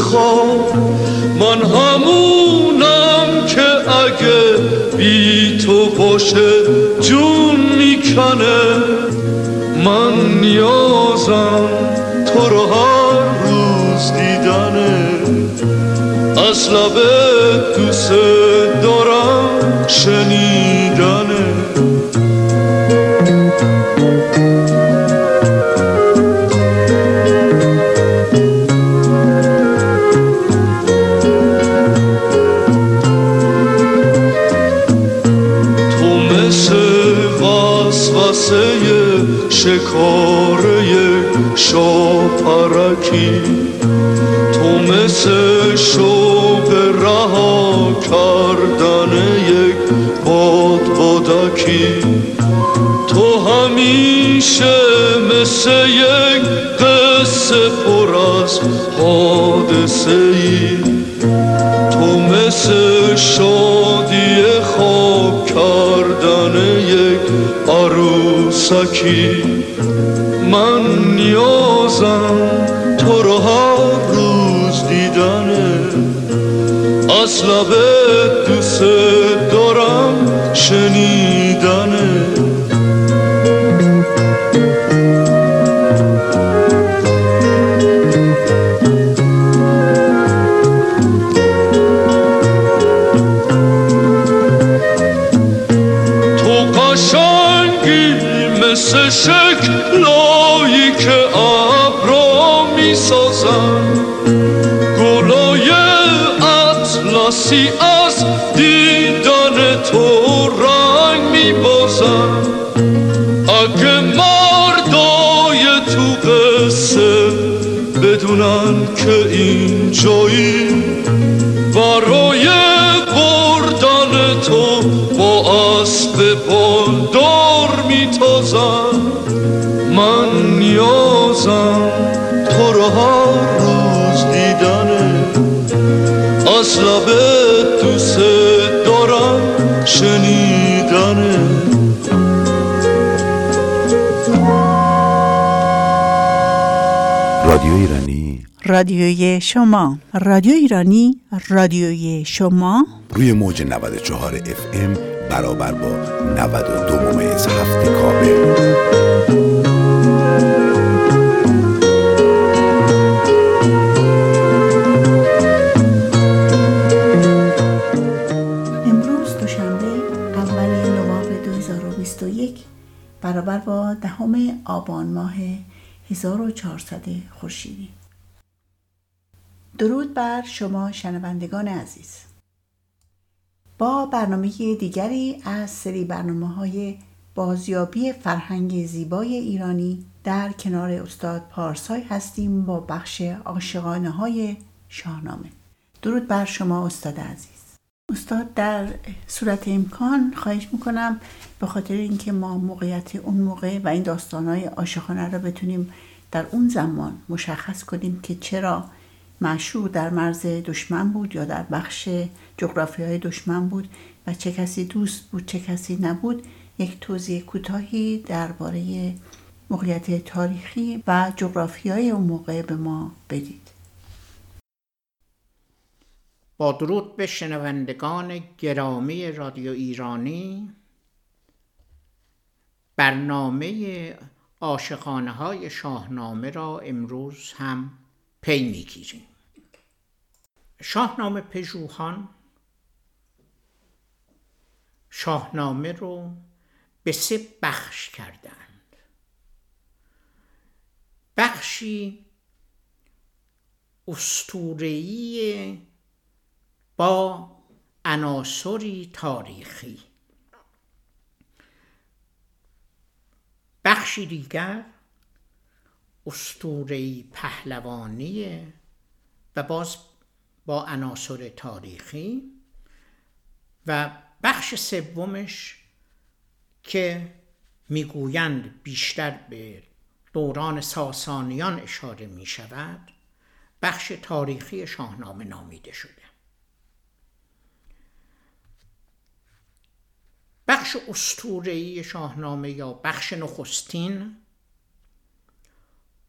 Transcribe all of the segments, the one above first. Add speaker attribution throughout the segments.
Speaker 1: خواب من همونم که اگه بی تو باشه جون می‌کنه. من نیازم تو رو هر روز دیدنه. از لب دوست دارم شنیدنه. مثل یک قصه پر از حادثه ای تو مثل شادی خواب کردن یک عروسکی من نیازم تو رو هر روز دیدنه از لب اگه مردای تو قصه بدونن که این جایی برای
Speaker 2: رادیوی شما. رادیو ایرانی رادیوی شما.
Speaker 3: روی موج 94 اف ام برابر با 92 ممیز هفت کابل.
Speaker 2: امروز دوشنبه اول نوامبر 2021 برابر با دهم آبان ماه 1400 خورشیدی. درود بر شما شنوندگان عزیز. با برنامه دیگری از سری برنامه های بازیابی فرهنگ زیبای ایرانی در کنار استاد پارسای هستیم با بخش عاشقانه های شاهنامه. درود بر شما استاد عزیز. استاد در صورت امکان خواهش می‌کنم به خاطر اینکه ما موقعیت اون موقع و این داستانهای عاشقانه را بتونیم در اون زمان مشخص کنیم که چرا معشوق در مرز دشمن بود یا در بخش جغرافی های دشمن بود و چه کسی دوست بود چه کسی نبود یک توضیح کوتاهی درباره موقعیت تاریخی و جغرافیای اون موقع به ما بدید.
Speaker 4: با درود به شنوندگان گرامی رادیو ایرانی برنامه عاشقانه های شاهنامه را امروز هم پی می‌گیریم. شاهنامه پژوهان شاهنامه رو به سه بخش کردند. بخشی استورهی با عناصری تاریخی. بخشی دیگر استورهی پهلوانی و باز با عناصر تاریخی و بخش سومش که می‌گویند بیشتر به دوران ساسانیان اشاره می شود بخش تاریخی شاهنامه نامیده شده. بخش استورهی شاهنامه یا بخش نخستین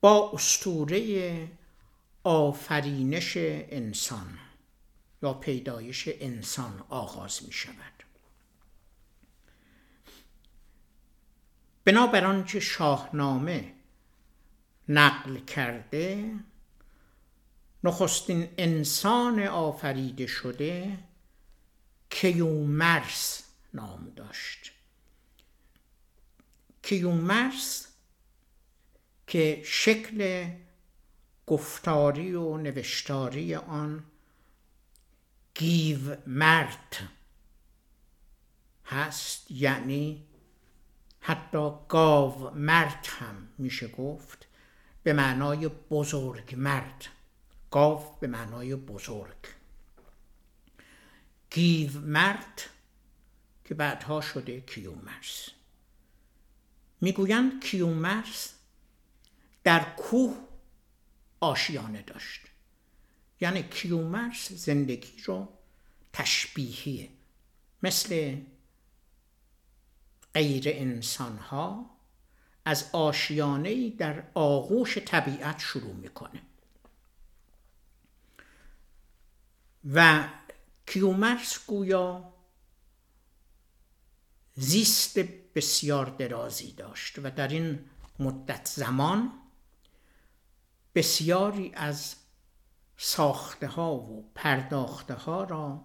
Speaker 4: با استوره آفرینش انسان یا پیدایش انسان آغاز می شود. بنابر آنچه شاهنامه نقل کرده نخستین انسان آفریده شده کیومرس نام داشت. کیومرس که شکل گفتاری و نوشتاری آن گیو مرد هست یعنی حتی گاو مرد هم میشه گفت به معنای بزرگ مرد. گاو به معنای بزرگ. گیو مرد که بعدها شده کیومرس می‌گویند کیومرس در کوه آشیانه داشت. یعنی کیومرس زندگی رو تشبیهیه مثل غیر انسان ها از آشیانه در آغوش طبیعت شروع می‌کنه. و کیومرس گویا زیست بسیار درازی داشت و در این مدت زمان بسیاری از ساخته ها و پرداخته ها را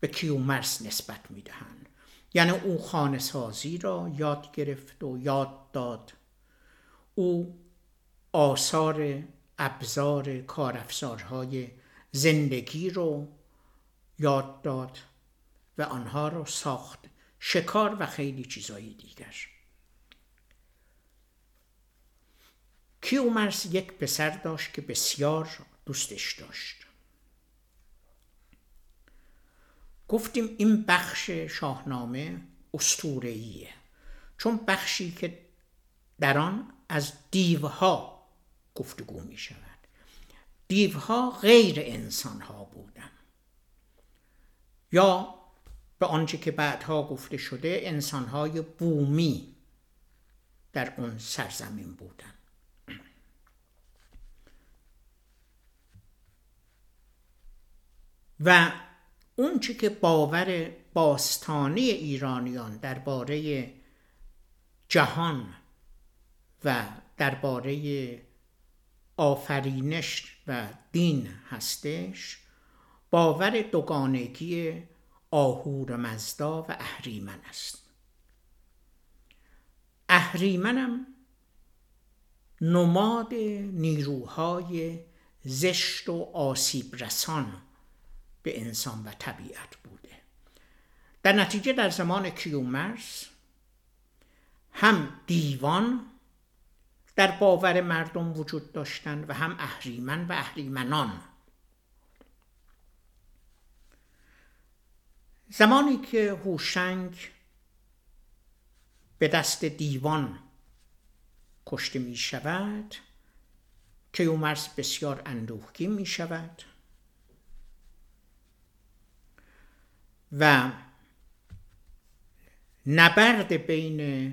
Speaker 4: به کیومرس نسبت می دهند یعنی او خانه سازی را یاد گرفت و یاد داد. او آثار ابزار کارافزارهای زندگی رو یاد داد و آنها را ساخت. شکار و خیلی چیزایی دیگر. کیومرس یک پسر داشت که بسیار دوستش داشت. گفتیم این بخش شاهنامه استورهیه چون بخشی که در آن از دیوها گفتگو می شود دیوها غیر انسان ها بودن. یا به آنچه که بعدها گفته شده انسانهای بومی در اون سرزمین بودن. و اونچه که باور باستانی ایرانیان درباره جهان و درباره آفرینش و دین هستش باور دوگانگی آهور مزدا و اهریمن است. اهریمنم نماد نیروهای زشت و آسیب رسان به انسان و طبیعت بوده. در نتیجه در زمان کیومرس هم دیوان در باور مردم وجود داشتند و هم اهریمن و اهریمنان. زمانی که هوشنگ به دست دیوان کشته می شود کیومرس بسیار اندوهگی می شود و نبرد بین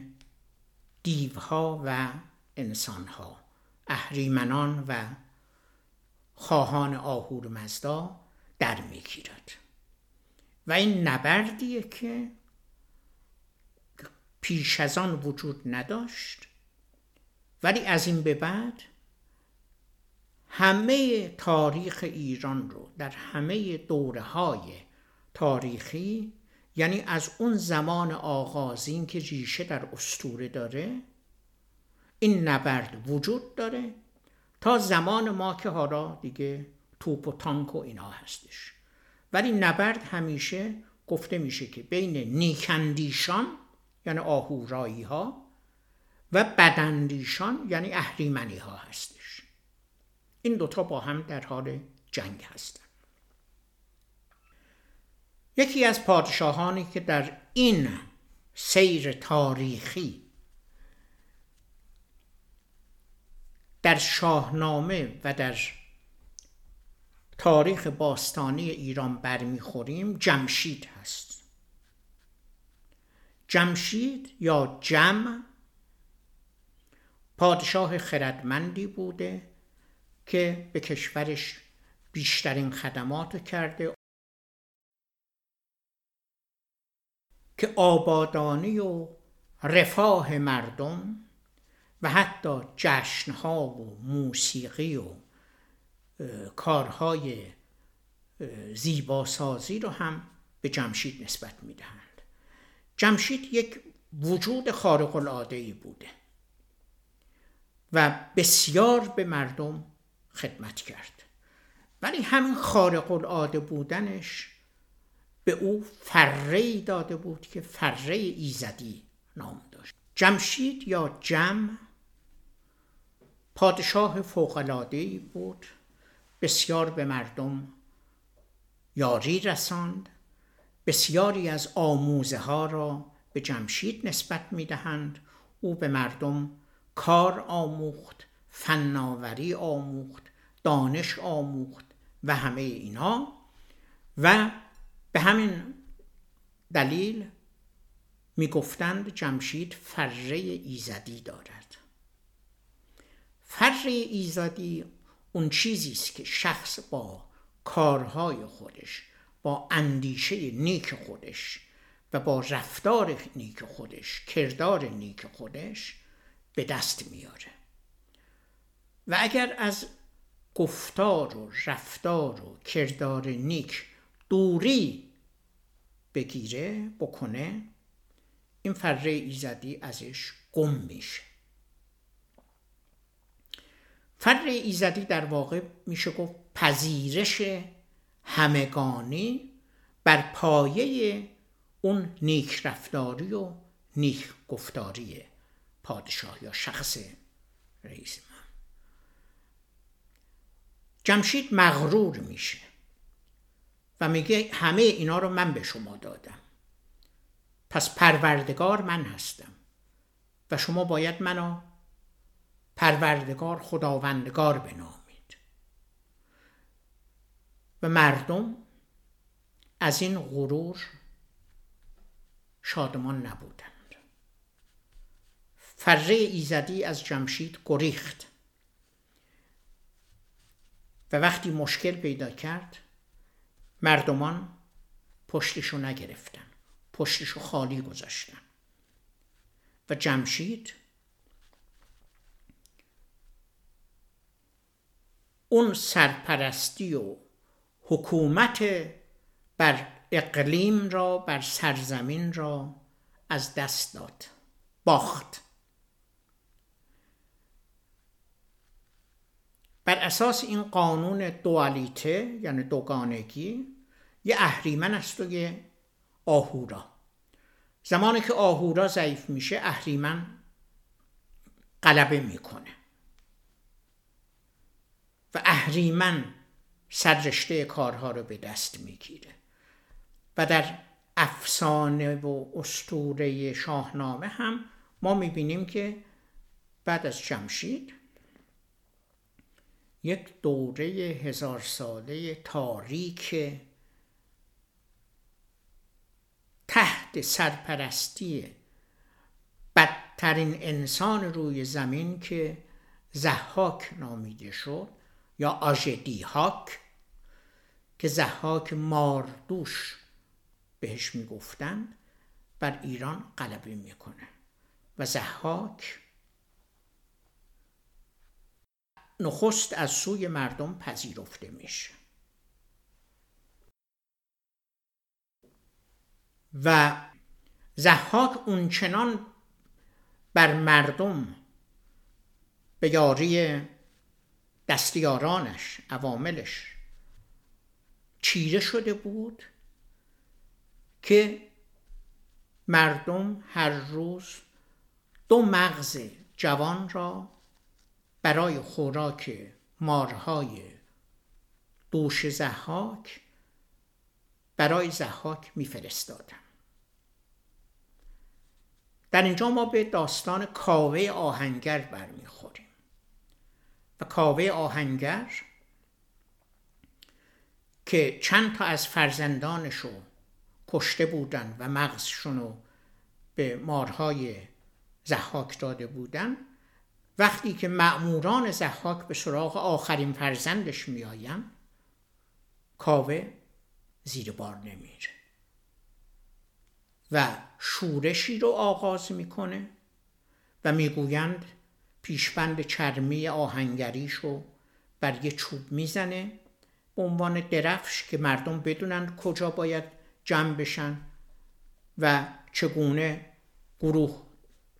Speaker 4: دیوها و انسانها اهریمنان و خواهان آهور مزدا در می‌گیرد. و این نبردیه که پیش از آن وجود نداشت ولی از این به بعد همه تاریخ ایران رو در همه دوره های تاریخی یعنی از اون زمان آغازین که ریشه در استوره داره این نبرد وجود داره تا زمان ما که حالا دیگه توپ و تانک و اینا هستش. ولی نبرد همیشه گفته میشه که بین نیکندیشان یعنی آهورایی ها و بدندیشان یعنی اهریمنی ها هستش. این دوتا با هم در حال جنگ هستن. یکی از پادشاهانی که در این سیر تاریخی در شاهنامه و در تاریخ باستانی ایران برمیخوریم جمشید هست. جمشید یا جم پادشاه خردمندی بوده که به کشورش بیشترین خدمات کرده. که آبادانی و رفاه مردم و حتی جشنها و موسیقی و کارهای زیباسازی رو هم به جمشید نسبت می‌دهند. جمشید یک وجود خارق العاده ای بوده و بسیار به مردم خدمت کرد. ولی همین خارق العاده بودنش به او فره داده بود که فره ایزدی نام داشت. جمشید یا جم پادشاه فوقلادهی بود. بسیار به مردم یاری رساند. بسیاری از آموزه ها را به جمشید نسبت می دهند او به مردم کار آموخت فناوری آموخت دانش آموخت و همه اینا و به همین دلیل می‌گفتند جمشید فره ایزدی دارد. فره ایزدی اون چیزی است که شخص با کارهای خودش با اندیشه نیک خودش و با رفتار نیک خودش کردار نیک خودش به دست میاره و اگر از گفتار و رفتار و کردار نیک دوری بگیره بکنه این فره ایزدی ازش گم میشه. فر ایزدی در واقع میشه گفت پذیرش همگانی بر پایه اون نیک رفتاری و نیک گفتاری پادشاه یا شخص رئیس من. جمشید مغرور میشه. و میگه همه اینا رو من به شما دادم. پس پروردگار من هستم. و شما باید منو پروردگار خداوندگار بنامید. و مردم از این غرور شادمان نبودند. فره ایزدی از جمشید گریخت. و وقتی مشکل پیدا کرد مردمان پشتشو نگرفتن پشتشو خالی گذاشتن. و جمشید اون سرپرستی و حکومت بر اقلیم را بر سرزمین را از دست داد باخت. بر اساس این قانون دوالیته یعنی دوگانگی یه اهریمن است و یه آهورا. زمانی که آهورا ضعیف میشه اهریمن غلبه می‌کنه. و اهریمن سررشته کارها رو به دست می‌گیره. و در افسانه و استوره شاهنامه هم ما می‌بینیم که بعد از جمشید یک دوره هزار ساله تاریک تحت سرپرستی بدترین انسان روی زمین که زحاک نامیده شد یا آژدیهاک که زحاک ماردوش بهش می‌گفتن بر ایران غلبه می‌کنه. و زحاک نخست از سوی مردم پذیرفته میشه. و زحاک اونچنان بر مردم به یاری دستیارانش عواملش چیره شده بود که مردم هر روز دو مغز جوان را برای خوراک مارهای دوش زحاک برای زحاک میفرستادن. در اینجا ما به داستان کاوه آهنگر برمیخوریم. و کاوه آهنگر که چند تا از فرزندانشو کشته بودن و مغزشون رو به مارهای زحاک داده بودن وقتی که معموران زحاک به سراغ آخرین فرزندش میآیند کاوه زیر بار نمیره. و شورشی رو آغاز می‌کنه و می‌گویند پیشبند چرمی آهنگریش رو بر یه چوب می‌زنه به عنوان درفش که مردم بدونند کجا باید جمع بشن و چگونه گروه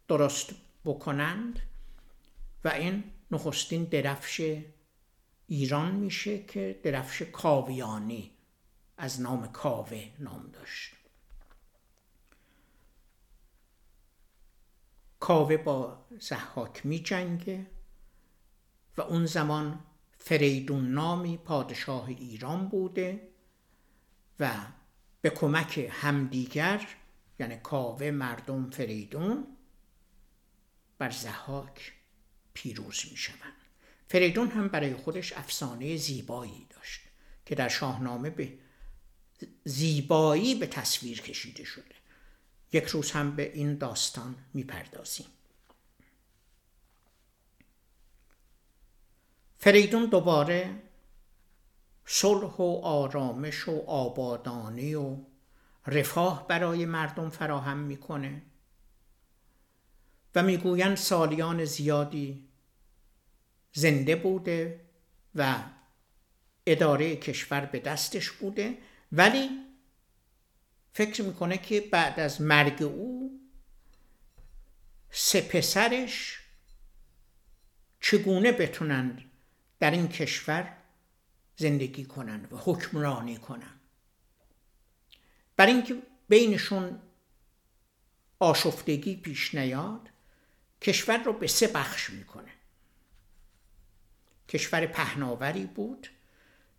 Speaker 4: درست بکنند و این نخستین درفش ایران میشه که درفش کاویانی از نام کاوه نام داشت. کاوه با زحاک می جنگه و اون زمان فریدون نامی پادشاه ایران بوده و به کمک همدیگر یعنی کاوه مردم فریدون بر زحاک پیروز می شوند فریدون هم برای خودش افسانه زیبایی داشت که در شاهنامه به زیبایی به تصویر کشیده شده. یک روز هم به این داستان می‌پردازیم. فریدون دوباره صلح و آرامش و آبادانی و رفاه برای مردم فراهم می‌کنه و می‌گویند سالیان زیادی زنده بوده و اداره کشور به دستش بوده ولی فکر می‌کنه که بعد از مرگ او سه پسرش چگونه بتونند در این کشور زندگی کنند و حکمرانی کنند بر اینکه بینشون آشفتگی پیش نیاد کشور رو به سه بخش می‌کنه. کشور پهناوری بود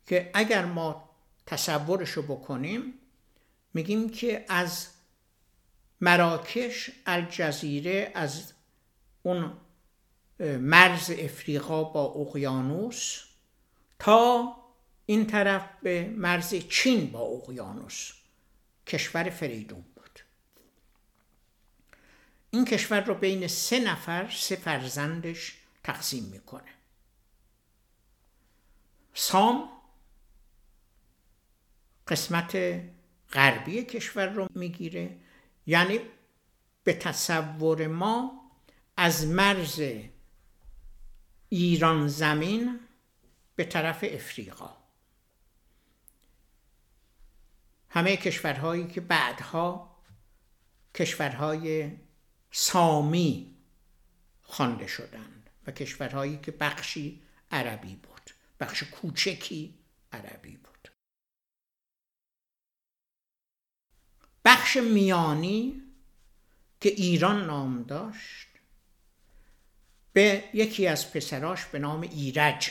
Speaker 4: که اگر ما تصورشو بکنیم میگیم که از مراکش الجزیره از اون مرز افریقا با اقیانوس تا این طرف به مرز چین با اقیانوس کشور فریدون بود. این کشور رو بین سه نفر سه فرزندش تقسیم می‌کنه. سام قسمت غربی کشور رو می‌گیره. یعنی به تصور ما از مرز ایران زمین به طرف افریقا. همه کشورهایی که بعدها کشورهای سامی خوانده شدند و کشورهایی که بخشی عربی بود بخش کوچکی عربی بود. بخش میانی که ایران نام داشت به یکی از پسراش به نام ایرج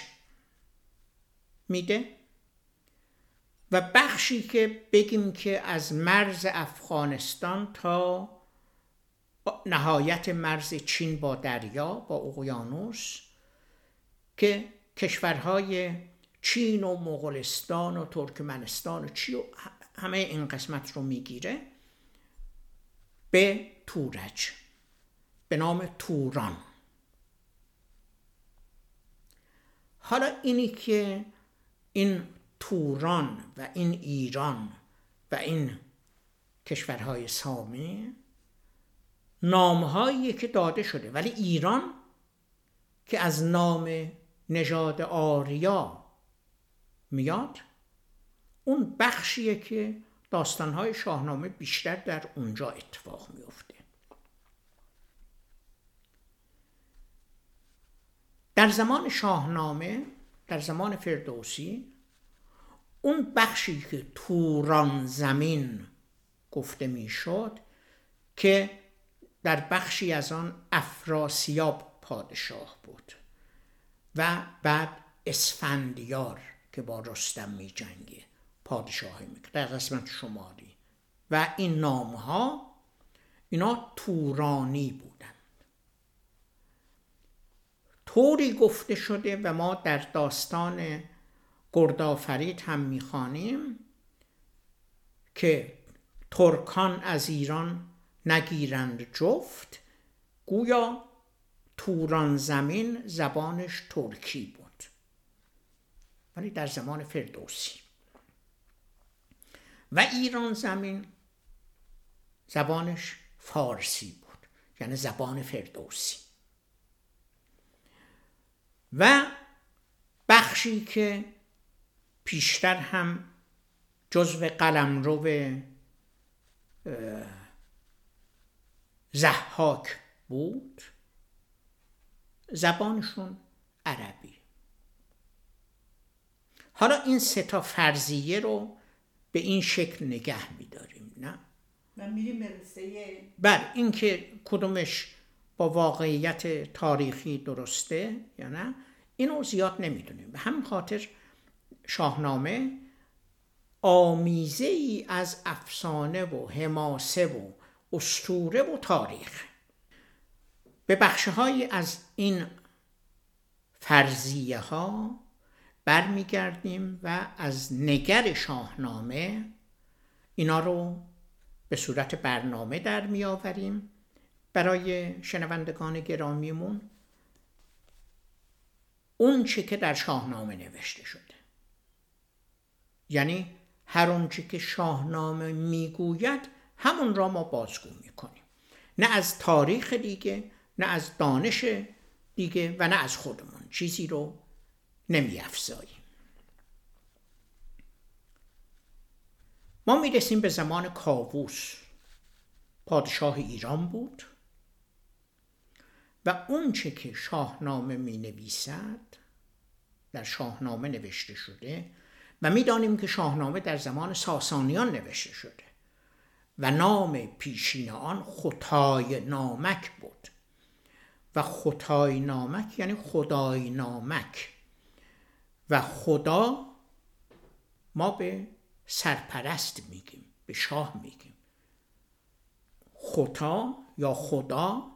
Speaker 4: میده و بخشی که بگیم که از مرز افغانستان تا نهایت مرز چین با دریا با اقیانوس که کشورهای چین و مغولستان و ترکمنستان و چی و همه این قسمت رو می‌گیره به تورج به نام توران. حالا اینی که این توران و این ایران و این کشورهای سامی نامهایی که داده شده ولی ایران که از نام نژاد آریا میاد اون بخشیه که داستانهای شاهنامه بیشتر در اونجا اتفاق میفته در زمان شاهنامه در زمان فردوسی اون بخشی که توران زمین گفته می‌شد که در بخشی از آن افراسیاب پادشاه بود و بعد اسفندیار که با رستم می جنگه پادشاهی می‌کرد در قسمت شماری و این نام ها اینا تورانی بودند. طوری گفته شده و ما در داستان گردآفرید هم می‌خوانیم که ترکان از ایران نگیرند جفت گویا توران زمین زبانش ترکی بود. ولی در زمان فردوسی. و ایران زمین زبانش فارسی بود یعنی زبان فردوسی. و بخشی که پیشتر هم جزو قلمرو زحاک بود زبانشون عربی. حالا این سه تا فرضیه رو به این شکل نگه میداریم نه؟
Speaker 2: و میریم به
Speaker 4: بله این که کدومش با واقعیت تاریخی درسته یا نه اینو زیاد نمی‌دونیم. به همین خاطر شاهنامه آمیزه ای از افسانه و حماسه و استوره و تاریخ. به بخشهایی از این فرضیه ها برمیگردیم و از نگر شاهنامه اینا رو به صورت برنامه در میآوریم برای شنوندگان گرامیمون اون چه که در شاهنامه نوشته شده. یعنی هر اونچه که شاهنامه می‌گوید همون را ما بازگو می‌کنیم. نه از تاریخ دیگه نه از دانش دیگه و نه از خودمون. چیزی رو نمیافزاییم. ما می‌رسیم به زمان کاووس. پادشاه ایران بود و اونچه که شاهنامه می نویسد در شاهنامه نوشته شده و می‌دانیم که شاهنامه در زمان ساسانیان نوشته شده و نام پیشین آن خطای نامک بود. و خطای نامک یعنی خدای نامک. و خدا ما به سرپرست میگیم به شاه میگیم. خطا یا خدا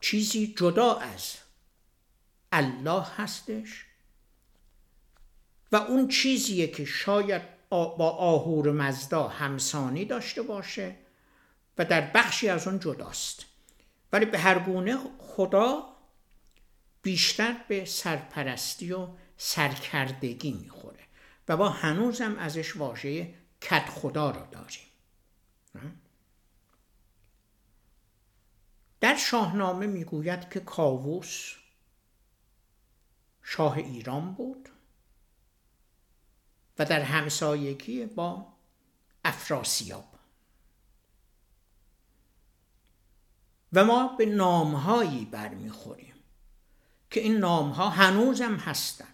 Speaker 4: چیزی جدا از الله هستش و اون چیزیه که شاید با آهور مزدا همسانی داشته باشه و در بخشی از اون جداست. ولی به هر گونه خدا بیشتر به سرپرستی و سرکردگی می‌خوره و با هنوزم ازش واژه کت خدا رو داریم. در شاهنامه می‌گوید که کاووس شاه ایران بود و در همسایگی با افراسیاب. و ما به نامهایی برمیخوریم که این نامها هنوزم هستند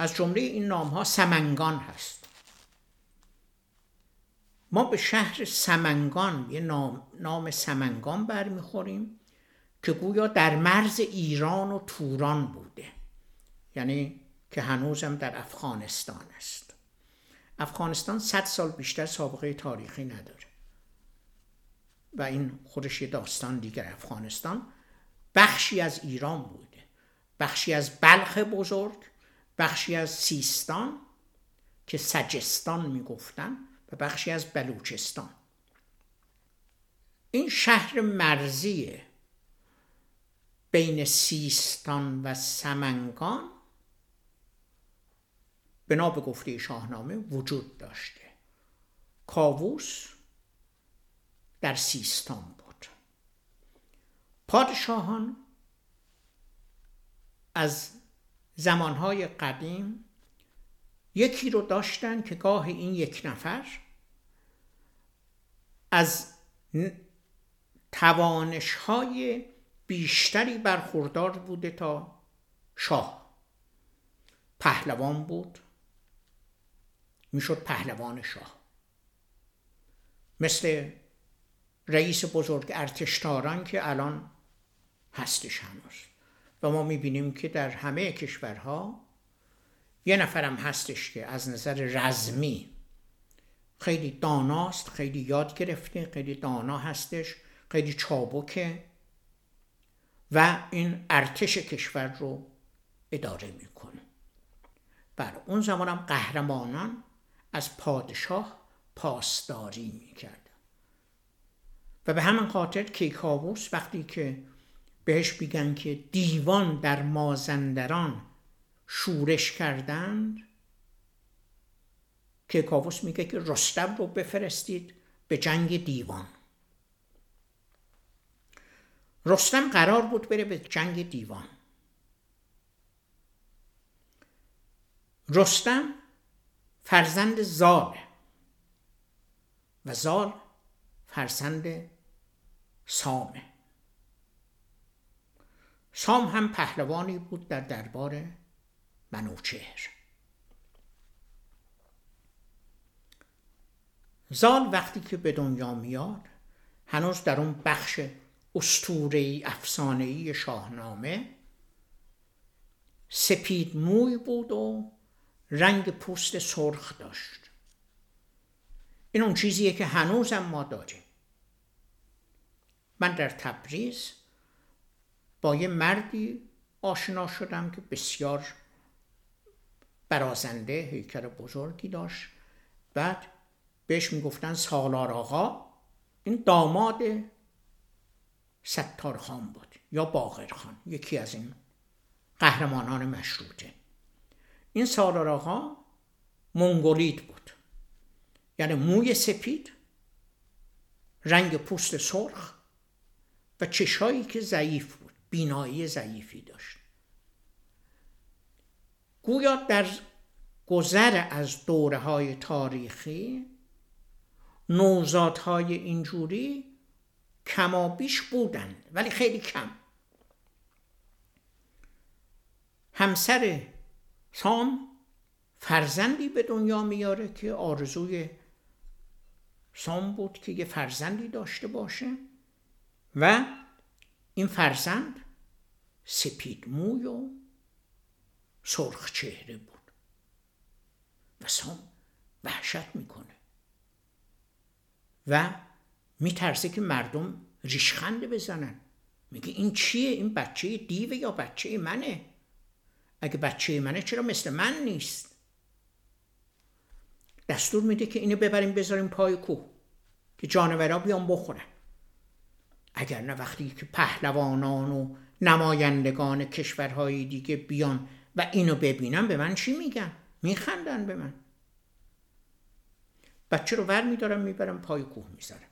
Speaker 4: از جمله این نامها سمنگان هست. ما به شهر سمنگان یه نام, نام سمنگان برمیخوریم که گویا در مرز ایران و توران بوده. یعنی که هنوزم در افغانستان است. افغانستان صد سال بیشتر سابقه تاریخی نداره. و این خودش یه داستان دیگر افغانستان بخشی از ایران بوده. بخشی از بلخ بزرگ بخشی از سیستان که سجستان می‌گفتن و بخشی از بلوچستان. این شهر مرزی بین سیستان و سمنگان بنا به گفته شاهنامه وجود داشته. کاووس در سیستان بود. پادشاهان از زمانهای قدیم یکی رو داشتن که گاه این یک نفر از توانش های بیشتری برخوردار بوده تا شاه. پهلوان بود. می‌شد پهلوان شاه. مثل رئیس بزرگ ارتشتاران که الان هستش هنوز. و ما می‌بینیم که در همه کشورها یه نفرم هستش که از نظر رزمی خیلی داناست خیلی یاد گرفته خیلی دانا هستش خیلی چابکه و این ارتش کشور رو اداره می‌کنه. بر اون زمان هم قهرمانان از پادشاه پاسداری می‌کردن. و به همین خاطر کیکاووس وقتی که بهش میگن که دیوان در مازندران شورش کردند که کاووس میگه که رستم رو بفرستید به جنگ دیوان. رستم قرار بود بره به جنگ دیوان. رستم فرزند زال و زال فرزند سامه. سام هم پهلوانی بود در دربار منوچهر. زال وقتی که به دنیا میاد هنوز در اون بخش استورهی افسانهی شاهنامه سپید موی بود و رنگ پوست سرخ داشت. این اون چیزیه که هنوزم ما داریم. من در تبریز با یه مردی آشنا شدم که بسیار برازنده هیکل بزرگی داشت. بعد بهش می‌گفتن سالار آقا. این داماد ستار خان بود یا باقر خان یکی از این قهرمانان مشروطه. این سالار آقا منگولید بود. یعنی موی سپید رنگ پوست سرخ و چشایی که ضعیف بود. بینایی ضعیفی داشت. گویا در گذر از دوره های تاریخی نوزادهای اینجوری کمابیش بودند ولی خیلی کم. همسر سام فرزندی به دنیا میاره که آرزوی سام بود که یه فرزندی داشته باشه و فرزند سپید موی و سرخ چهره بود و سام وحشت می‌کنه و میترسه که مردم ریشخنده بزنن میگه این چیه این بچه دیوه یا بچه منه اگه بچه منه چرا مثل من نیست دستور میده که اینو ببریم بذاریم پای کوه که جانورا بیان بخورن اگر نه وقتی که پهلوانان و نمایندگان کشورهای دیگه بیان و اینو ببینن به من چی میگن؟ میخندن به من. بچه رو ور میدارم می‌برم پای کوه می‌ذارم.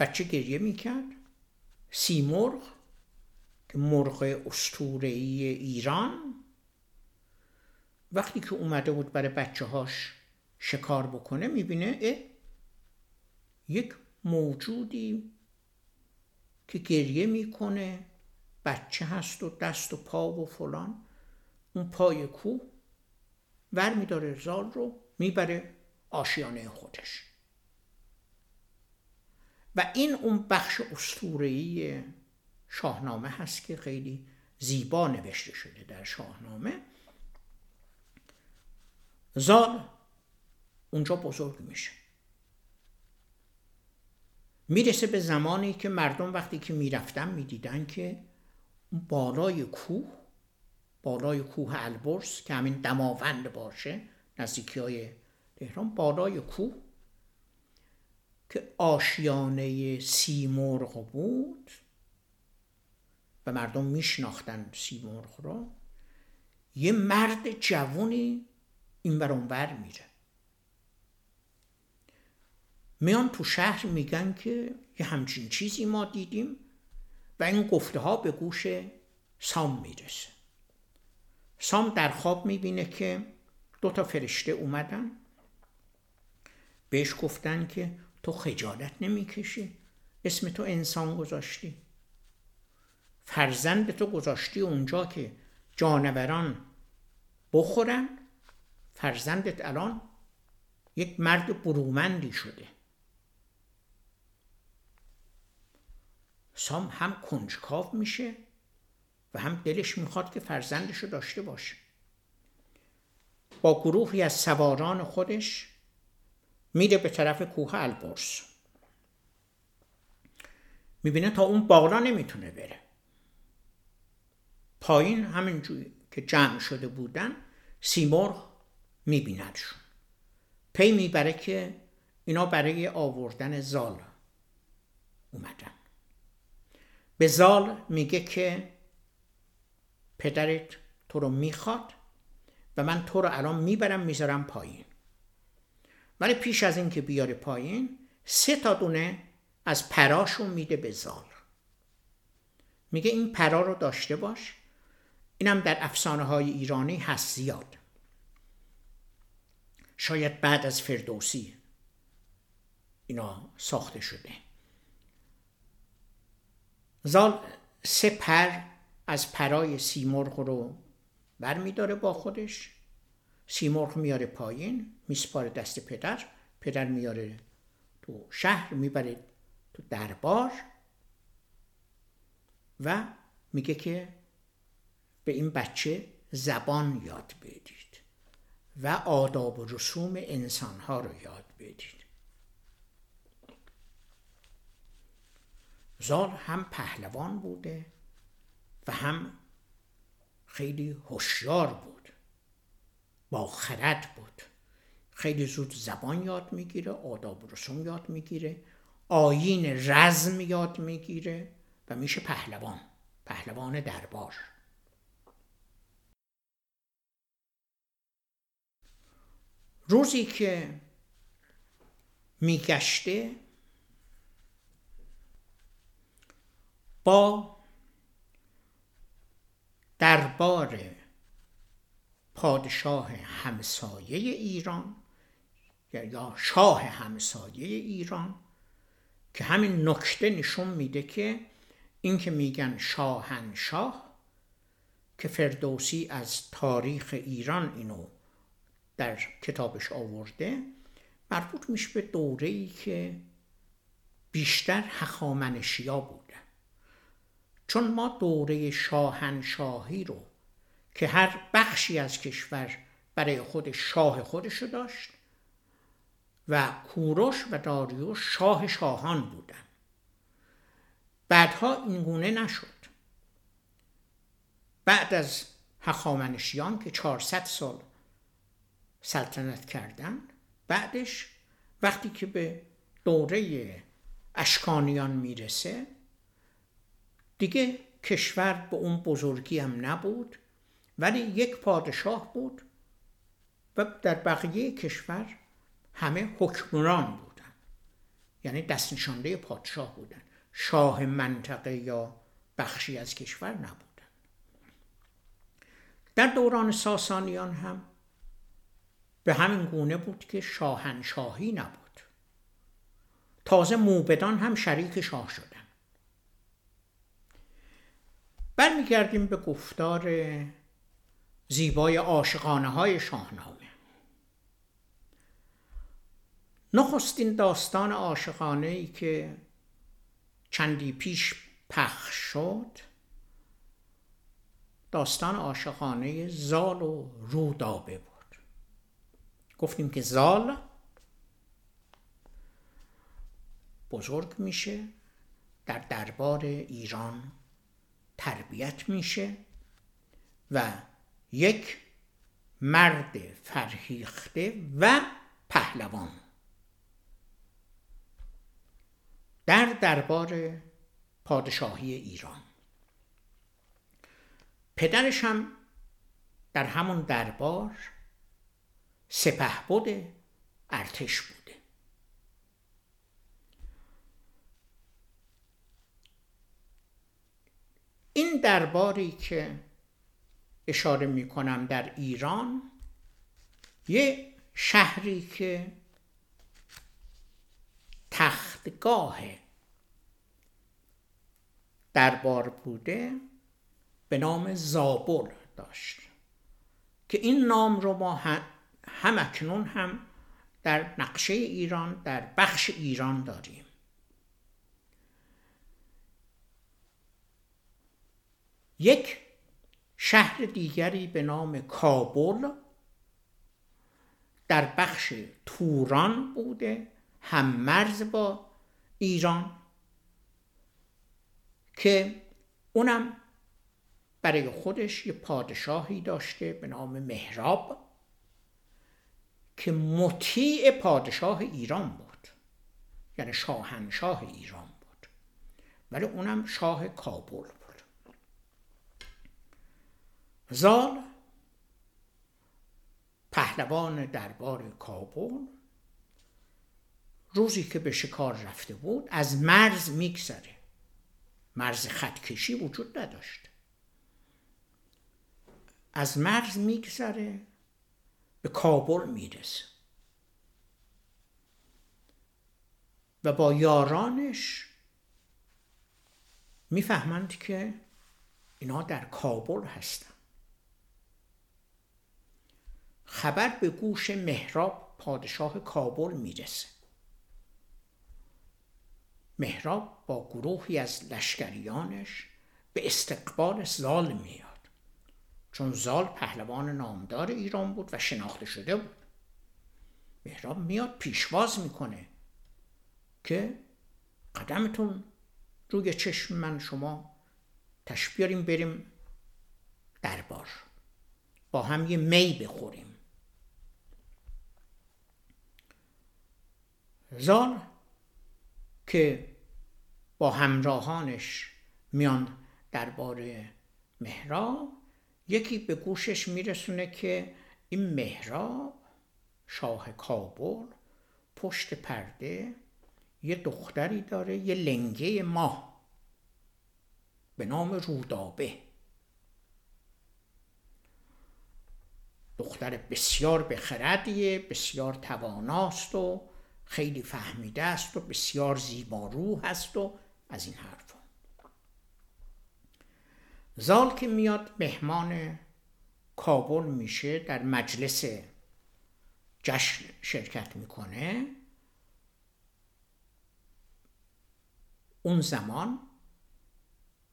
Speaker 4: بچه گریه می‌کرد. سیمرغ که مرغ استورهی ایران. وقتی که اومده بود برای بچه هاش شکار بکنه می‌بینه یک موجودی که گریه می‌کنه بچه هست و دست و پا و فلان. اون پای کوه ور میداره زال رو می‌بره آشیانه خودش. و این اون بخش اسطوره‌ای شاهنامه هست که خیلی زیبا نوشته شده در شاهنامه. زال اونجا بزرگ میشه. می‌رسه به زمانی که مردم وقتی که می‌رفتن می‌دیدن که بالای کوه بالای کوه البرز که همین دماوند باشه نزدیکی های تهران بالای کوه که آشیانه سیمرغ بود و مردم میشناختن سیمرغ را یه مرد جوونی این اونور میره. میان تو شهر میگن که یه همچین چیزی ما دیدیم و این گفته ها به گوش سام می‌رسه. سام در خواب می‌بینه که دو تا فرشته اومدن. بهش گفتن که تو خجالت نمی‌کشی اسم تو انسان گذاشتی. فرزند تو گذاشتی اونجا که جانوران بخورن فرزندت الان یک مرد برومندی شده. سام هم کنجکاو میشه و هم دلش می‌خواد که فرزندش رو داشته باشه. با گروهی از سواران خودش میره به طرف کوه البرز. می‌بینه تا اون بالا نمی‌تونه بره. پایین همینجوری که جمع شده بودن سیمرغ میبیندشون پی می‌بره که اینا برای آوردن زال اومدن. به زال میگه که پدرت تو رو می‌خواد و من تو رو الان می‌برم می‌ذارم پایین. ولی پیش از اینکه بیاره پایین سه تا دونه از پراشون میده به زال. میگه این پرا رو داشته باش. اینم در افسانه های ایرانی هست زیاد. شاید بعد از فردوسی اینا ساخته شده. زال سه پر از پرای سیمرغ رو بر میداره با خودش. سیمرغ میاره پایین میسپاره دست پدر پدر میاره تو شهر می‌بره تو دربار و میگه که به این بچه زبان یاد بدید و آداب و رسوم انسانها رو یاد بدید. زال هم پهلوان بوده و هم خیلی هوشیار بود. با خرد بود. خیلی زود زبان یاد می‌گیره آداب رسوم یاد می‌گیره آیین رزم یاد می‌گیره و میشه پهلوان پهلوان دربار. روزی که میگشته با دربار پادشاه همسایه ایران یا شاه همسایه ایران که همین نکته نشون میده که این که میگن شاهنشاه که فردوسی از تاریخ ایران اینو در کتابش آورده مربوط میشه به دوره ای که بیشتر هخامنشیا بوده چون ما دوره شاهنشاهی رو که هر بخشی از کشور برای خود شاه خودش رو داشت و کوروش و داریوش شاه شاهان بودن. بعدها این گونه نشد. بعد از هخامنشیان که 400 سال سلطنت کردن بعدش وقتی که به دوره اشکانیان می‌رسه دیگه کشور به اون بزرگی هم نبود ولی یک پادشاه بود و در بقیه کشور همه حکمران بودن. یعنی دست نشانده پادشاه بودن. شاه منطقه یا بخشی از کشور نبودن. در دوران ساسانیان هم به همین گونه بود که شاهنشاهی نبود. تازه موبدان هم شریک شاه شدن. برمیگردیم به گفتار زیبای عاشقانه های شاهنامه. نخستین داستان عاشقانه ای که چندی پیش پخش شد داستان عاشقانه زال و رودابه بود. گفتیم که زال بزرگ میشه در دربار ایران. تربیت میشه و یک مرد فرهیخته و پهلوان. در دربار پادشاهی ایران. پدرش هم در همون دربار سپهبد ارتش بوده. این درباری که اشاره می کنم در ایران یه شهری که تختگاه دربار بوده به نام زابل داشت که این نام رو ما هم اکنون هم در نقشه ایران در بخش ایران داریم. یک شهر دیگری به نام کابل در بخش توران بوده هم مرز با ایران که اونم برای خودش یه پادشاهی داشته به نام مهراب که مطیع پادشاه ایران بود یعنی شاهنشاه ایران بود. ولی اونم شاه کابل بود. زال پهلوان دربار کابل. روزی که به شکار رفته بود از مرز میگذره. مرز خطکشی وجود نداشت. از مرز میگذره به کابل می‌رسه. و با یارانش می‌فهمند که اینا در کابل هستن. خبر به گوش مهراب پادشاه کابل می‌رسه. مهراب با گروهی از لشکریانش به استقبال زال میاد. چون زال پهلوان نامدار ایران بود و شناخته شده بود. مهراب میاد پیشواز می‌کنه که قدمتون روی چشم من شما تشبیاریم بریم دربار. با هم یه می بخوریم. زال که با همراهانش میان درباره مهراب یکی به گوشش میرسونه که این مهراب شاه کابل پشت پرده یه دختری داره یه لنگه ماه به نام رودابه. دختر بسیار بخردیه بسیار تواناست و خیلی فهمیده است و بسیار زیبارو هست و از این حرفا زال که میاد مهمان کابل میشه در مجلس جشن شرکت می‌کنه. اون زمان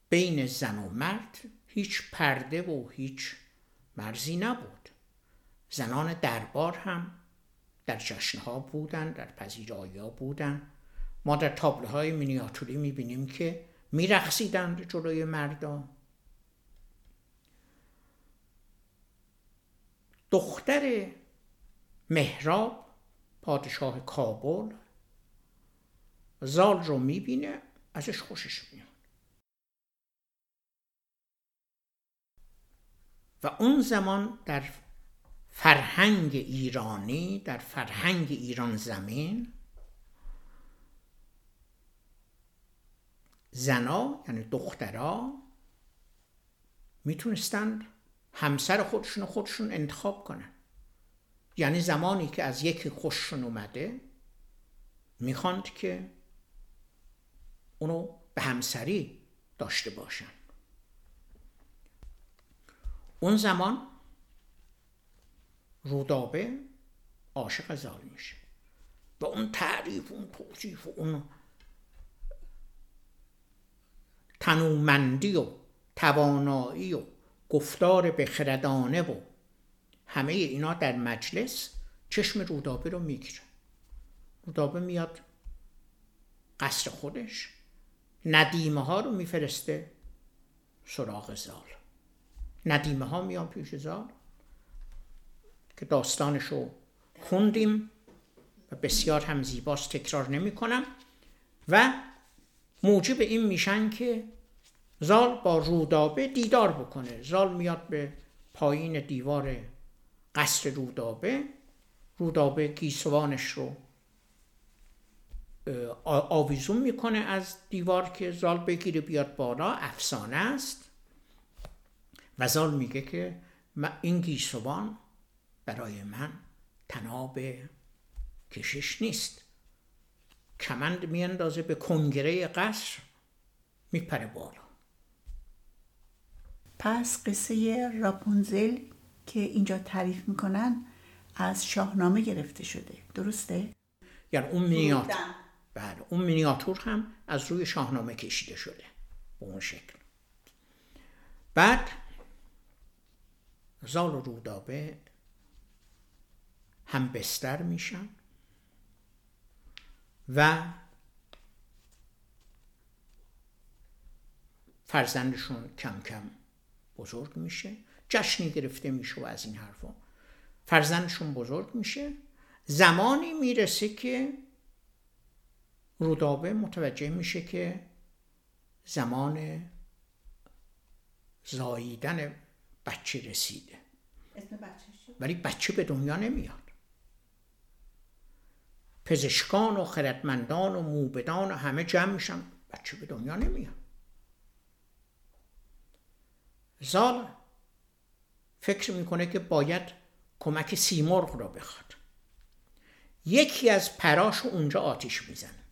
Speaker 4: بین زن و مرد هیچ پرده و هیچ مرزی نبود. زنان دربار هم در جشنها بودن در پذیرایی بودن. ما در تابلوهای مینیاتوری می‌بینیم که میرقصیدند جلوی مردان دختر مهراب پادشاه کابل زال رو می‌بینه ازش خوشش میاد. و اون زمان در فرهنگ ایرانی در فرهنگ ایران زمین. زنا یعنی دخترها می‌تونستند همسر خودشون خودشون انتخاب کنن. یعنی زمانی که از یکی خوششون اومده می‌خواند که اونو به همسری داشته باشن. اون زمان رودابه عاشق زال میشه. و اون تعریف اون توصیف اون تنومندی و توانایی و گفتار بخردانه و همه اینا در مجلس چشم رودابه رو می‌گیره. رودابه میاد قصر خودش ندیمه ها رو میفرسته سراغ زال. ندیمه ها میان پیش زال. که داستانش رو خوندیم و بسیار هم زیباست تکرار نمی کنم. و موجب این میشن که زال با رودابه دیدار بکنه. زال میاد به پایین دیوار قصر رودابه. رودابه گیسوانش رو آویزون می‌کنه از دیوار که زال بگیره بیاد بالا. افسانه است. و زال میگه که این گیسوان برای من تناب کشش نیست. کمند میاندازه به کنگره قصر میپره بالا.
Speaker 2: پس قصه راپونزل که اینجا تعریف می‌کنن از شاهنامه گرفته شده. درسته؟
Speaker 4: یعنی اون مینیاتور. بله اون مینیاتور هم از روی شاهنامه کشیده شده. به اون شکل. بعد زال و رودابه هم بستر میشن و فرزندشون کم کم بزرگ میشه. جشنی گرفته میشه و از این حرفا. فرزندشون بزرگ میشه. زمانی می‌رسه که رودابه متوجه میشه که زمان زاییدن بچه رسیده. ولی بچه به دنیا نمیاد. پزشکان و خردمندان و موبدان و همه جمع میشن. بچه به دنیا نمیاد زال فکر می‌کنه که باید کمک سیمرغ را بخواد. یکی از پراش اونجا آتیش می‌زنه.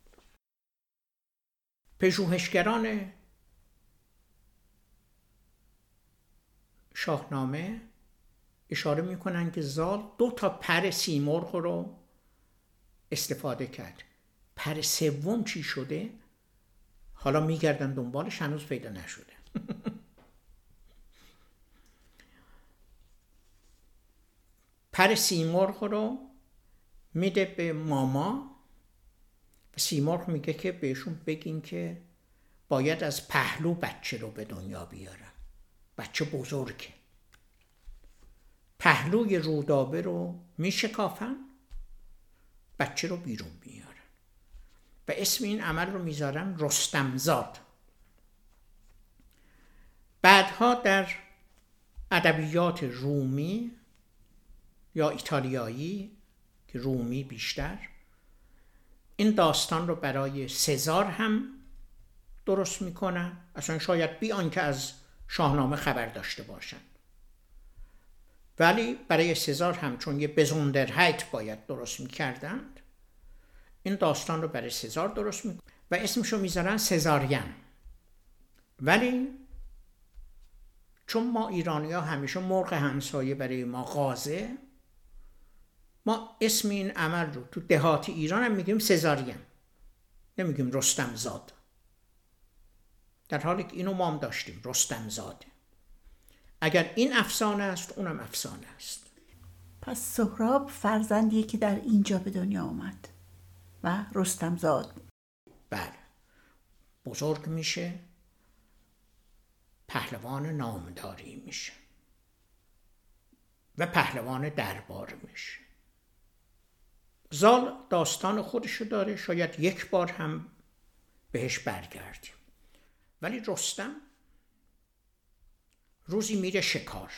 Speaker 4: پژوهشگران شاهنامه اشاره می‌کنن که زال دو تا پر سیمرغ رو استفاده کرد. پر سوم چی شده؟ حالا میگردن دنبالش هنوز پیدا نشده. پر سیمرغ رو میده به ماما و سیمرغ میگه که بهشون بگین که باید از پهلو بچه رو به دنیا بیارن. بچه بزرگه. پهلوی رودابه رو میشکافن. بچه رو بیرون میارن و اسم این عمل رو می‌ذارن رستمزاد. بعدها در ادبیات رومی یا ایتالیایی که رومی بیشتر این داستان رو برای سزار هم درست می‌کنن. اصلا شاید بیان که از شاهنامه خبر داشته باشن. ولی برای سزار هم چون یه بزوندرهایت باید درست می‌کردند این داستان رو برای سزار درست می‌کنن و اسمشو می‌ذارن سزارین. ولی چون ما ایرانی ها همیشه مرغ همسایه برای ما غازه ما اسم این عمل رو تو دهات ایران هم میگیم سزارین. نمیگیم رستم زاد در حالی که اینو ما هم داشتیم رستم زاده اگر این افسانه است اونم افسانه است.
Speaker 2: پس سهراب فرزندیه که در اینجا به دنیا آمد و رستم زاد.
Speaker 4: بله. بزرگ میشه پهلوان نامداری میشه و پهلوان دربار میشه. زال داستان خودشو داره شاید یک بار هم بهش برگردیم. ولی رستم روزی میره شکار.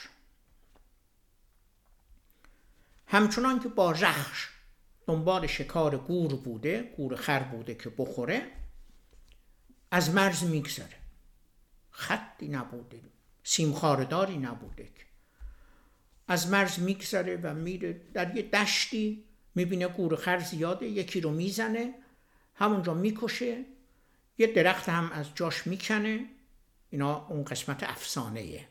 Speaker 4: همچنان که با رخش دنبال شکار گور بوده گور خر بوده که بخوره از مرز میگذره. خطی نبوده سیمخارداری نبوده از مرز میگذره و میره در یه دشتی می‌بینه گور خر زیاده یکی رو می‌زنه همونجا می‌کشه یه درخت هم از جاش می‌کنه. اینا اون قسمت افسانه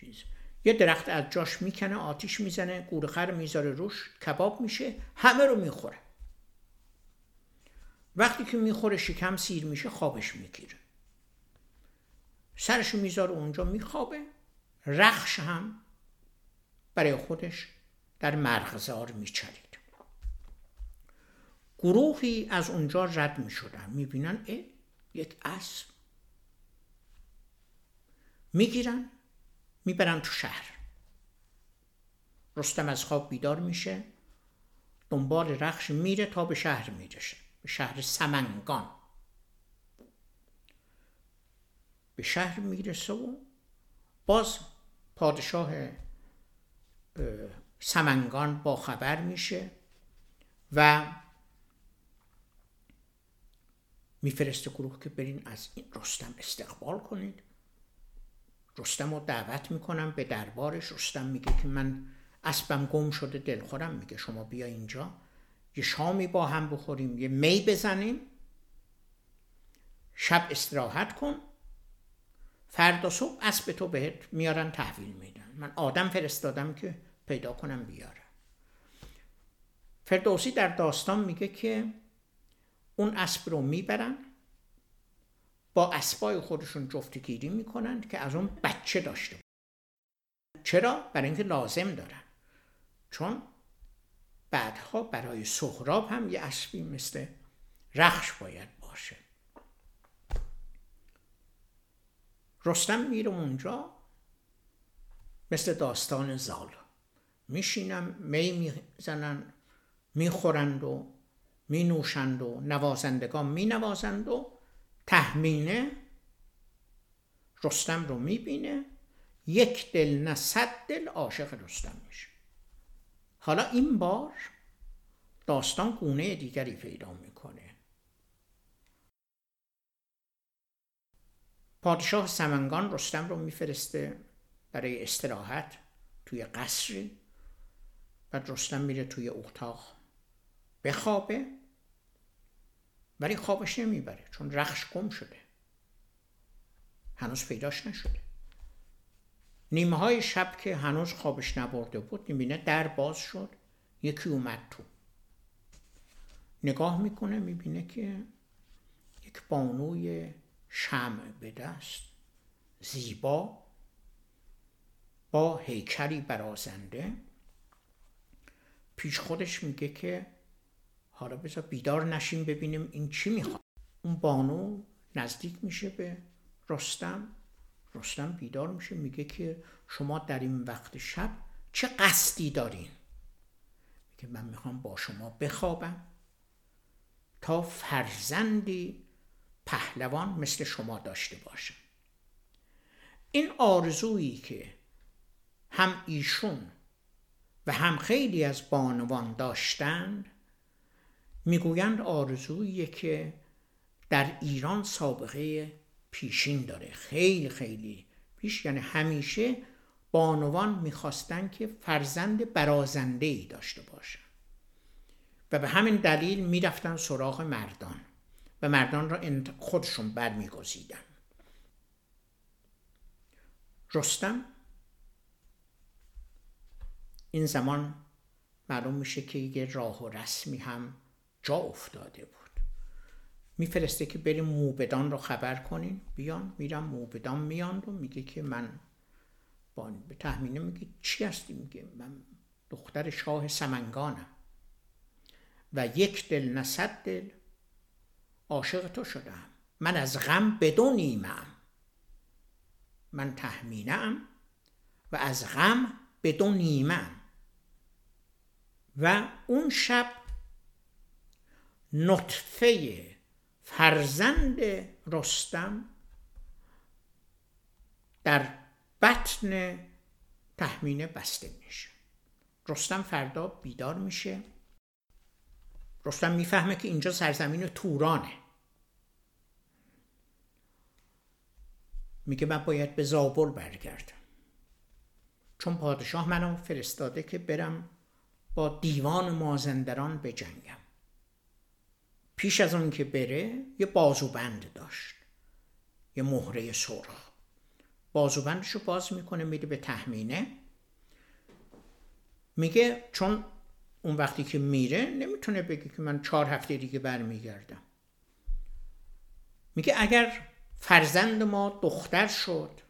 Speaker 4: چیز. یه درخت از جاش می‌کنه آتیش می‌زنه گورخر می‌ذاره روش کباب میشه همه رو می‌خوره. وقتی که می‌خوره شکم سیر میشه خوابش می‌گیره. سرش می‌ذاره اونجا میخوابه. رخش هم برای خودش در مرغزار میچرید. گروهی از اونجا رد می‌شدن. می‌بینن ای یک اسب. می‌گیرن. می‌برن تو شهر. رستم از خواب بیدار میشه دنبال رخش میره تا به شهر میرشه به شهر سمنگان. به شهر می‌رسه و باز پادشاه سمنگان با خبر میشه و میفرسته گروه که برین از این رستم استقبال کنید. رستم رو دعوت می‌کنم به دربارش. رستم میگه که من اسبم گم شده دلخورم. میگه شما بیا اینجا یه شامی با هم بخوریم یه می بزنیم. شب استراحت کن. فردا صبح اسب تو بهت میارن تحویل میدن. من آدم فرستادم که پیدا کنم بیارم فردوسی در داستان میگه که اون اسب رو می‌برن. با اسبای خودشون جفتگیری می‌کنن که از اون بچه داشته چرا؟ برای اینکه لازم دارن. چون بعدها برای سهراب هم یه اسبی مثل رخش باید باشه. رستم میره اونجا مثل داستان زال. میشینم می می‌زنن می‌خورند و می نوشند و نوازندگان می نوازند و تهمینه رستم رو می‌بینه. یک دل نه صد دل عاشق رستم میشه. حالا این بار داستان گونه دیگری پیدا می‌کنه. پادشاه سمنگان رستم رو میفرسته برای استراحت توی قصری. بعد رستم میره توی اتاق بخوابه. ولی خوابش نمی‌بره چون رخش گم شده. هنوز پیداش نشده. نیمه های شب که هنوز خوابش نبرده بود می‌بینه در باز شد یکی اومد تو. نگاه می‌کنه می‌بینه که یک بانوی شمع به دست زیبا با هیکلی برازنده. پیش خودش میگه که حالا بذار بیدار نشیم ببینیم این چی می‌خواد. اون بانو نزدیک میشه به رستم. رستم بیدار میشه میگه که شما در این وقت شب چه قصدی دارین؟ میگه من می‌خوام با شما بخوابم. تا فرزندی پهلوان مثل شما داشته باشم این آرزویی که هم ایشون و هم خیلی از بانوان داشتند می‌گویند آرزویی که در ایران سابقه پیشین داره. خیلی خیلی پیش. یعنی همیشه بانوان می‌خواستن که فرزند برازنده ای داشته باشن. و به همین دلیل می‌رفتن سراغ مردان و مردان را خودشون برمیگزیدن. رستم؟ این زمان معلوم میشه که یه راه و رسمی هم جا افتاده بود. میفرسته که بریم موبدان رو خبر کنین بیان میرم موبدان میان و میگه که من با به تحمینه میگه چی هستی؟ میگه من دختر شاه سمنگانم. و یک دل نصد دل عاشق تو شدم. من از غم بدون نیمم من تحمینه و از غم بدون نیمم و اون شب نطفه فرزند رستم در بطن تحمینه بسته میشه رستم فردا بیدار میشه. رستم می‌فهمه که اینجا سرزمین تورانه. میگه من باید به زابل برگردم. چون پادشاه منو فرستاده که برم با دیوان مازندران بجنگم. پیش از اون که بره یه بازوبند داشت. یه مهره سرخ. بازوبندش رو باز می‌کنه میده به تحمینه میگه چون اون وقتی که میره نمی‌تونه بگه که من چهار هفته دیگه برمیگردم. میگه اگر فرزند ما دختر شد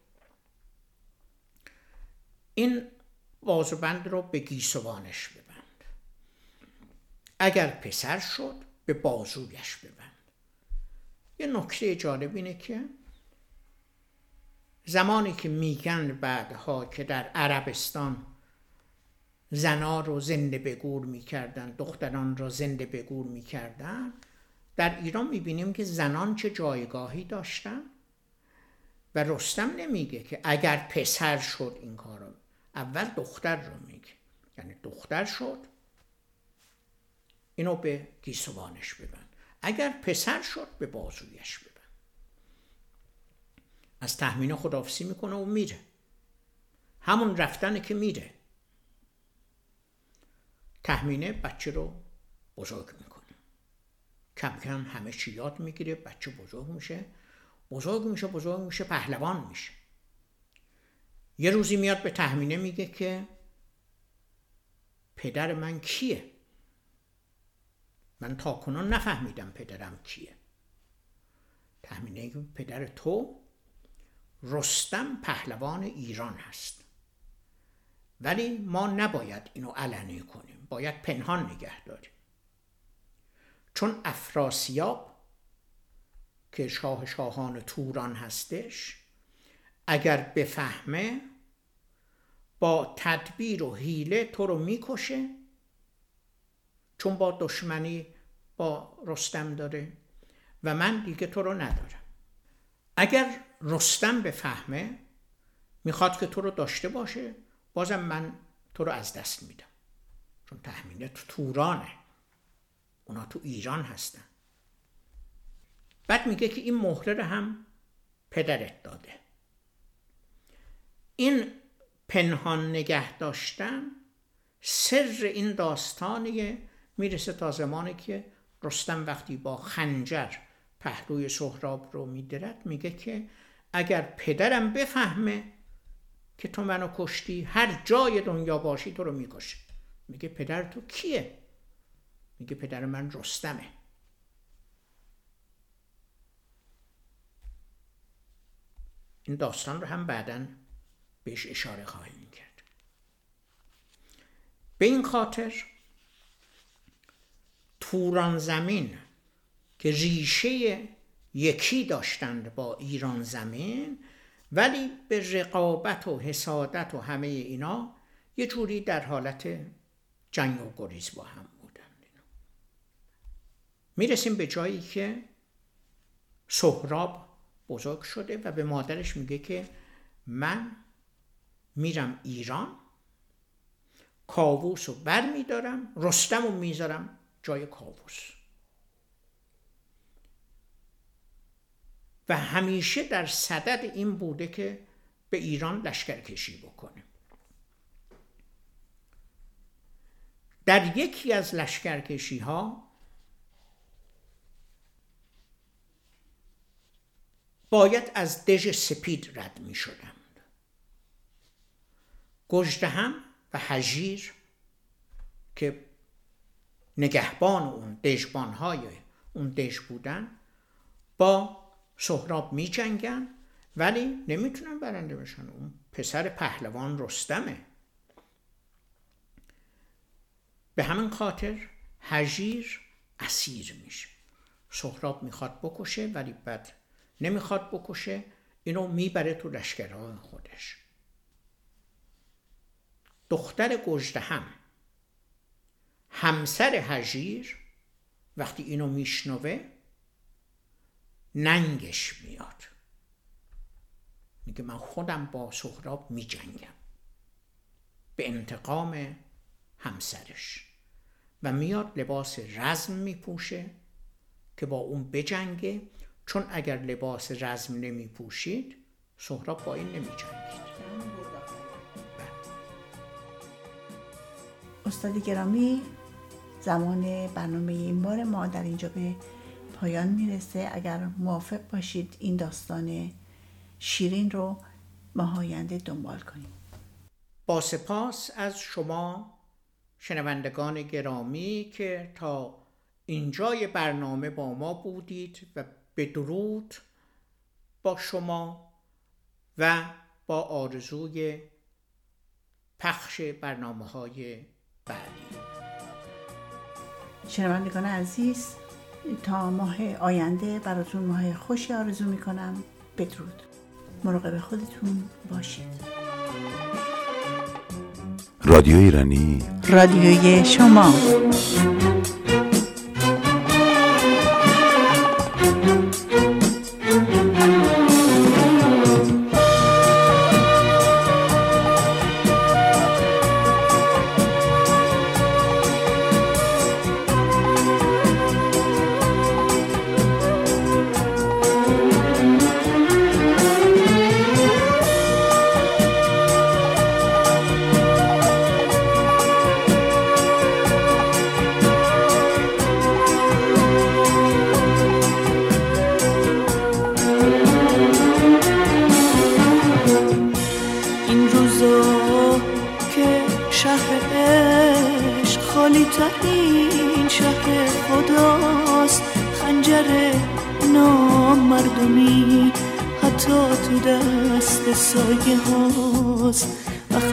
Speaker 4: این بازوبند رو به گیسوانش ببند. اگر پسر شد به بازویش ببند. یه نکته جالب اینه که زمانی که میگن بعدها که در عربستان زنا رو زنده به گور می‌کردن دختران را زنده به گور می‌کردن در ایران می‌بینیم که زنان چه جایگاهی داشتن و رستم نمیگه که اگر پسر شد این کارو اول دختر رو میگه. یعنی دختر شد اینو به گیسوانش ببند. اگر پسر شد به بازویش ببند. از تحمین خدافسی می‌کنه و میره. همون رفتنه که میره. تحمینه بچه رو بزرگ می‌کنه. کم کم همه چی یاد می‌گیره بچه بزرگ میشه. بزرگ میشه بزرگ میشه پهلوان میشه. یه روزی میاد به تحمینه میگه که پدر من کیه؟ من تا کنون نفهمیدم پدرم کیه. تحمینه پدر تو رستم پهلوان ایران هست. ولی ما نباید اینو علنی کنیم باید پنهان نگه داریم. چون افراسیاب که شاه شاهان توران هستش اگر بفهمه با تدبیر و حیله تو رو می‌کشه چون با دشمنی با رستم داره و من دیگه تو رو ندارم. اگر رستم بفهمه می‌خواد که تو رو داشته باشه بازم من تو رو از دست میدم. چون تحمینه تو تورانه. اونا تو ایران هستن. بعد میگه که این مهره رو هم پدرت داده. این پنهان نگه داشتن سر این داستانیه می‌رسه تا زمانی که رستم وقتی با خنجر پهلوی سهراب رو میدرد میگه که اگر پدرم بفهمه که تو منو کشتی هر جای دنیا باشی تو رو می‌کشه. میگه پدر تو کیه؟ میگه پدر من رستمه. این داستان رو هم بعدا بهش اشاره خواهیم کرد. به این خاطر توران زمین که ریشه یکی داشتند با ایران زمین ولی به رقابت و حسادت و همه اینا یه جوری در حالت جنگ و گریز با هم بودند. می‌رسیم به جایی که سهراب بزرگ شده و به مادرش میگه که من میرم ایران کاووس رو بر میدارم رستم رو می‌ذارم جای کاووس و همیشه در صدد این بوده که به ایران لشکرکشی بکنه. در یکی از لشکرکشی ها باید از دژ سپید رد می شدند گجدهم و هژیر که نگهبان اون دژبان های اون دژ بودن با سهراب می جنگن ولی نمی‌تونن برنده بشن. اون پسر پهلوان رستمه. به همین خاطر هژیر اسیر میشه. سهراب می‌خواد بکشه ولی بعد نمی‌خواد بکشه. اینو می‌بره تو لشکرهای خودش. دختر گجده هم همسر هژیر وقتی اینو میشنوه ننگش میاد. میگه من خودم با سهراب میجنگم. به انتقام همسرش. و میاد لباس رزم میپوشه که با اون بجنگه. چون اگر لباس رزم نمیپوشید سهراب با این نمیجنگید
Speaker 2: استاد گرامی زمان برنامه این بار ما در اینجا به پایان می‌رسه. اگر موافق باشید این داستان شیرین رو ماهاینده دنبال کنیم.
Speaker 4: با سپاس از شما شنوندگان گرامی که تا اینجای برنامه با ما بودید و به درود با شما و با آرزوی پخش برنامه های بعدی.
Speaker 2: شنوندگان عزیز تا ماه آینده براتون ماه خوشی آرزو می‌کنم. بدرود. مراقب خودتون باشید.
Speaker 3: رادیو ایرانی.
Speaker 2: رادیوی شما.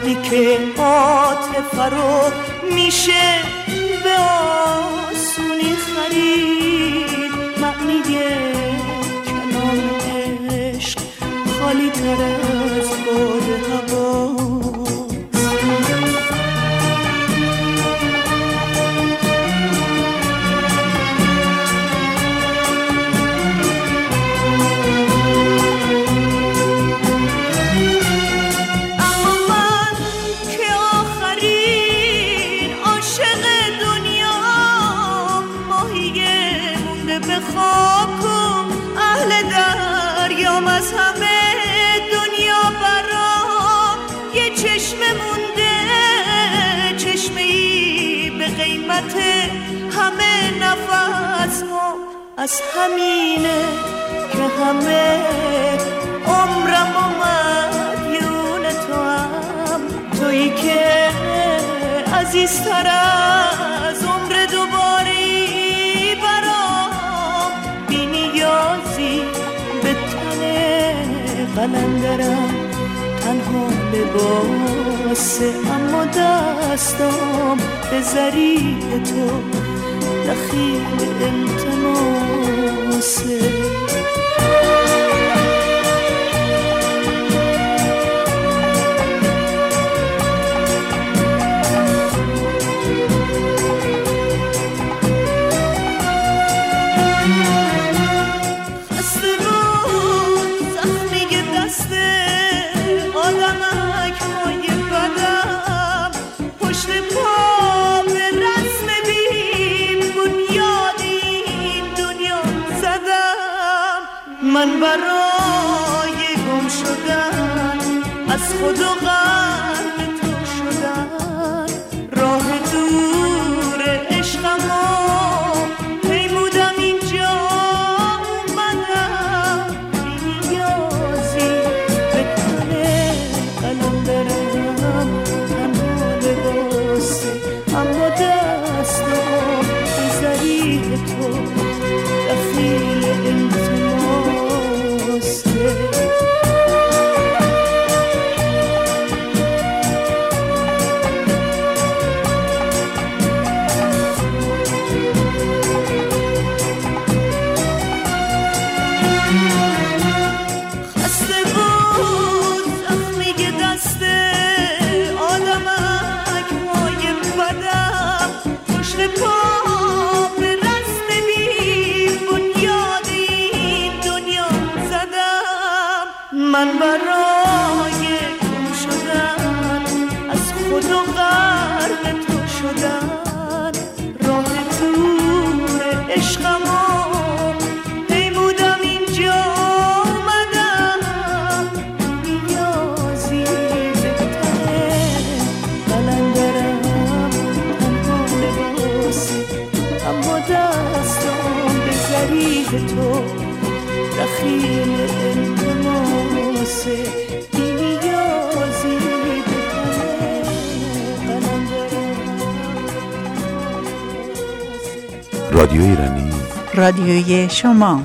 Speaker 5: وقتی که آتفه رو میشه به آسونی خرید معنی کلام عشق خالی تره. پس همینه که همه عمرم و مدیون تو هم تویی که عزیزتر از عمر دوباری برام. بی نیازی به تن قلندرم تنها لباسه اما دستام. به ذریع تو دخیل امتنام você. من برای گم شدن از
Speaker 3: خدا غم.
Speaker 2: رادیوی شما.